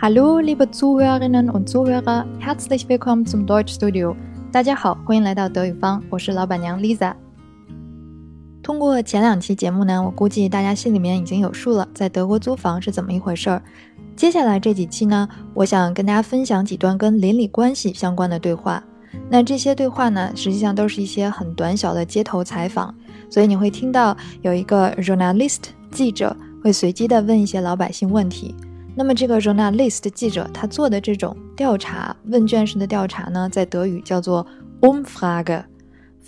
Hallo, liebe Zuhörerinnen und Zuhörer, herzlich willkommen zum Deutschstudio。大家好，欢迎来到德语方，我是老板娘 Lisa。通过前两期节目呢，我估计大家心里面已经有数了，在德国租房是怎么一回事儿。接下来这几期呢，我想跟大家分享几段跟邻里关系相关的对话。那这些对话呢，实际上都是一些很短小的街头采访，所以你会听到有一个 journalist 记者会随机的问一些老百姓问题。那么这个 journalist 记者他做的这种调查问卷式的调查呢，在德语叫做 Umfrage。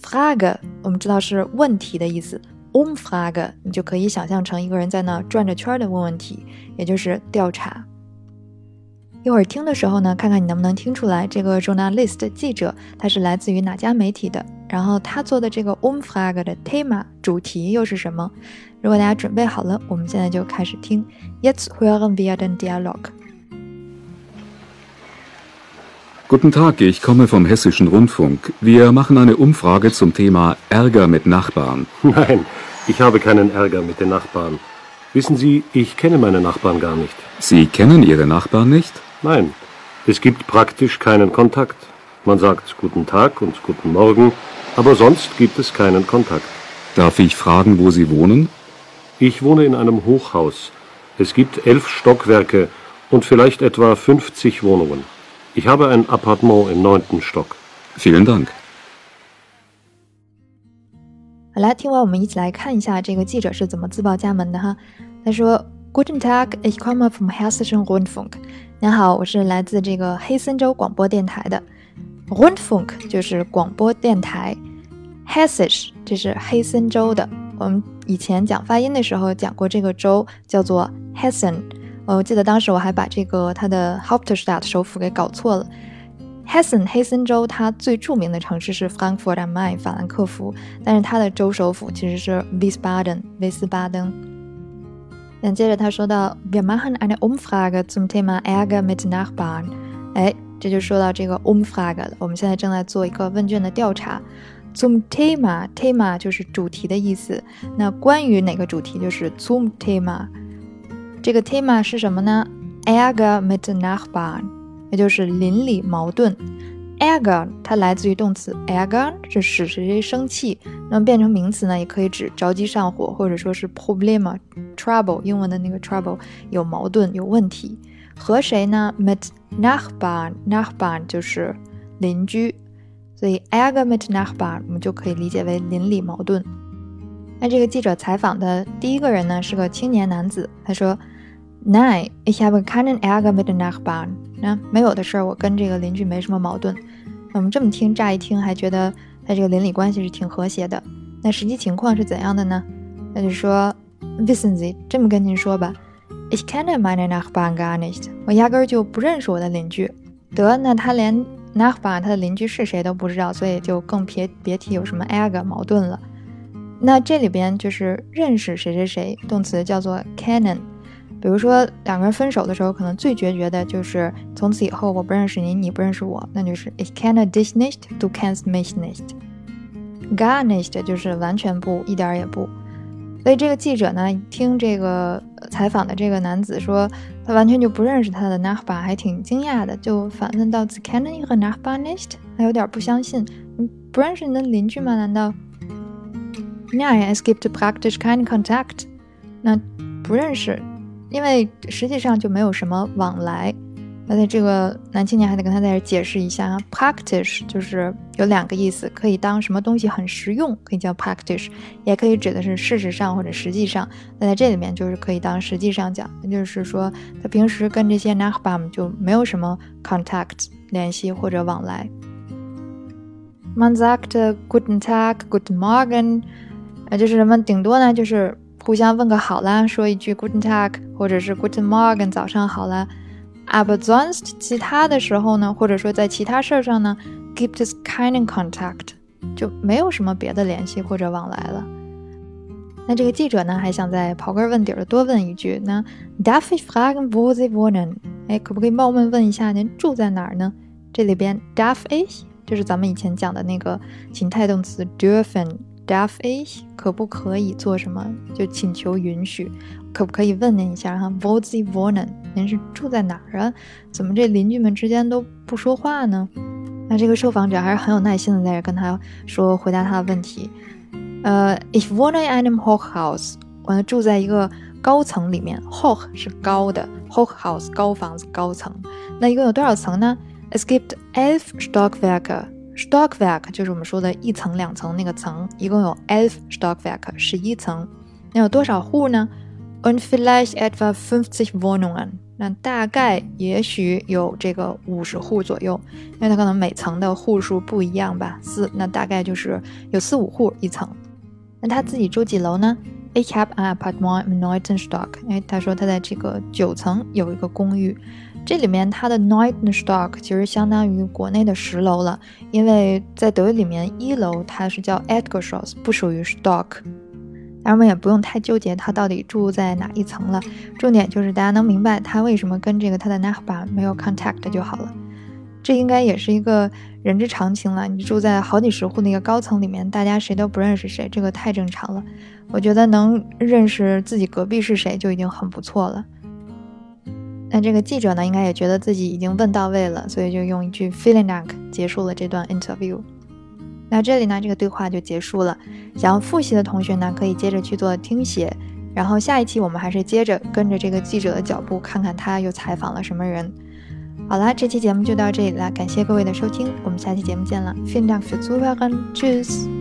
Frage 我们知道是问题的意思，Umfrage 你就可以想象成一个人在那转着圈的问问题，也就是调查。一会儿听的时候呢，看看你能不能听出来这个 journalist 记者他是来自于哪家媒体的，然后他做的这个 Umfrage 的 Thema 主题又是什么？如果大家准备好了，我们现在就开始听。Jetzt hören wir den Dialog. Guten Tag, ich komme vom Hessischen Rundfunk. Wir machen eine Umfrage zum Thema Ärger mit Nachbarn. Nein, ich habe keinen Ärger mit den Nachbarn. Wissen Sie, ich kenne meine Nachbarn gar nicht. Sie kennen Ihre Nachbarn nicht? Nein, es gibt praktisch keinen Kontakt. Man sagt guten Tag und guten Morgen, aber sonst gibt es keinen Kontakt. Darf ich fragen, wo Sie wohnen? Ich wohne in einem Hochhaus. Es gibt elf Stockwerke und vielleicht etwa 50 Wohnungen. Ich habe ein Appartement im neunten Stock. Vielen Dank. 好啦，听完我们一起来看一下这个记者是怎么自报家门的哈。他说：“Guten Tag, ich komme vom Hessischen Rundfunk。”您好，我是来自这个黑森州广播电台的。 Rundfunk 就是广播电台，Hessisch 这是黑森州的。我们以前讲发音的时候讲过，这个州叫做 Hessen。我记得当时我还把这个它的 Hauptstadt 首府给搞错了。Hessen 黑森州它最著名的城市是 Frankfurt am Main 法兰克福，但是它的州首府其实是 Wiesbaden 威斯巴登。那接着他说到，Wir machen eine Umfrage zum Thema Ärger mit Nachbarn。哎，这就说到这个 Umfrage 了。我们现在正在做一个问卷的调查。Zum Thema，Thema 就是主题的意思。那关于哪个主题就是 zum Thema。这个 Thema 是什么呢？Ärger mit Nachbarn，也就是邻里矛盾。Ärger 它来自于动词 Ärger，是使谁谁生气。那么变成名词呢，也可以指着急上火，或者说是 Problem，trouble，英文的那个 trouble 有矛盾有问题。和谁呢？Mit Nachbarn，Nachbarn 就是邻居。所以 a r g e mit Nachbarn 我们就可以理解为邻里矛盾。那这个记者采访的第一个人呢是个青年男子，他说：“Nein, ich habe keinen Ärger mit Nachbarn。”那没有的事儿，我跟这个邻居没什么矛盾。我们这么听，乍一听还觉得他这个邻里关系是挺和谐的。那实际情况是怎样的呢？那就说：“Wissen Sie，这么跟您说吧，ich kenne meine Nachbarn gar nicht。我压根儿就不认识我的邻居。得，那他连。” Nachbar 他的邻居是谁都不知道，所以就更别别提有什么 ärger 矛盾了。那这里边就是认识谁谁谁，动词叫做 kennen。比如说两个人分手的时候，可能最决绝的就是从此以后我不认识你，你不认识我，那就是 ich kenne dich nicht，du kennst mich nicht。gar nicht 就是完全不，一点也不。所以这个记者呢，听这个采访的这个男子说，他完全就不认识他的 Nachbar，还挺惊讶的，就反问到 z kennen Ihre Nachbar nicht？还有点不相信，你不认识你的邻居吗？难道？Nein, es gibt praktisch keinen Kontakt。那不认识，因为实际上就没有什么往来。而且这个男青年还得跟他在这解释一下，practice 就是有两个意思，可以当什么东西很实用，可以叫 practice，也可以指的是事实上或者实际上。那在这里面就是可以当实际上讲，也就是说他平时跟这些 Nachbarn 就没有什么 contact 联系或者往来。Man sagt guten Tag, guten Morgen，呃，就是什么，顶多呢就是互相问个好啦，说一句 guten Tag，或者是 guten Morgen，早上好啦。Aber sonst 其他的时候呢，或者说在其他事儿上呢，gibt es keinen Kontakt，就没有什么别的联系或者往来了。那这个记者呢，还想再刨根问底的多问一句，那 Darf ich fragen wo Sie wohnen？哎，可不可以冒昧问一下您住在哪儿呢？这里边 Darf ich 就是咱们以前讲的那个情态动词 dürfen darf ich 可不可以做什么？就请求允许，可不可以问您一下哈？Wo Sie Wonen？您是住在哪儿啊？怎么这邻居们之间都不说话呢？那这个受访者还是很有耐心的在这跟他说回答他的问题。呃，Ich wohne in einem Hochhaus，我住在一个高层里面。Hoch 是高的，Hochhaus 高房子高层。那一共有多少层呢？Es gibt elf Stockwerke。Stockwerk 就是我们说的一层两层那个层，一共有 elf Stockwerk 十一层。那有多少户呢？Und vielleicht etwa fünfzig Wohnungen。那大概也许有这个五十户左右，因为它可能每层的户数不一样吧。四，那大概就是有四五户一层。那他自己住几楼呢？Ich habe ein Apartment im neunten Stock。哎，他说他在这个九层有一个公寓。这里面它的 neunten Stock 其实相当于国内的十楼了，因为在德语里面一楼它是叫 Erdgeschoss，不属于 Stock。咱们也不用太纠结他到底住在哪一层了，重点就是大家能明白他为什么跟这个他的 Nachba 没有 contact 就好了。这应该也是一个人之常情了。你住在好几十户那个高层里面，大家谁都不认识谁，这个太正常了。我觉得能认识自己隔壁是谁就已经很不错了。那这个记者呢，应该也觉得自己已经问到位了，所以就用一句 feeling like 结束了这段 interview。那这里呢，这个对话就结束了。想要复习的同学呢，可以接着去做听写。然后下一期我们还是接着跟着这个记者的脚步，看看他又采访了什么人。好啦，这期节目就到这里了，感谢各位的收听，我们下期节目见了。Vielen Dank fürs Zuhören, Tschüss。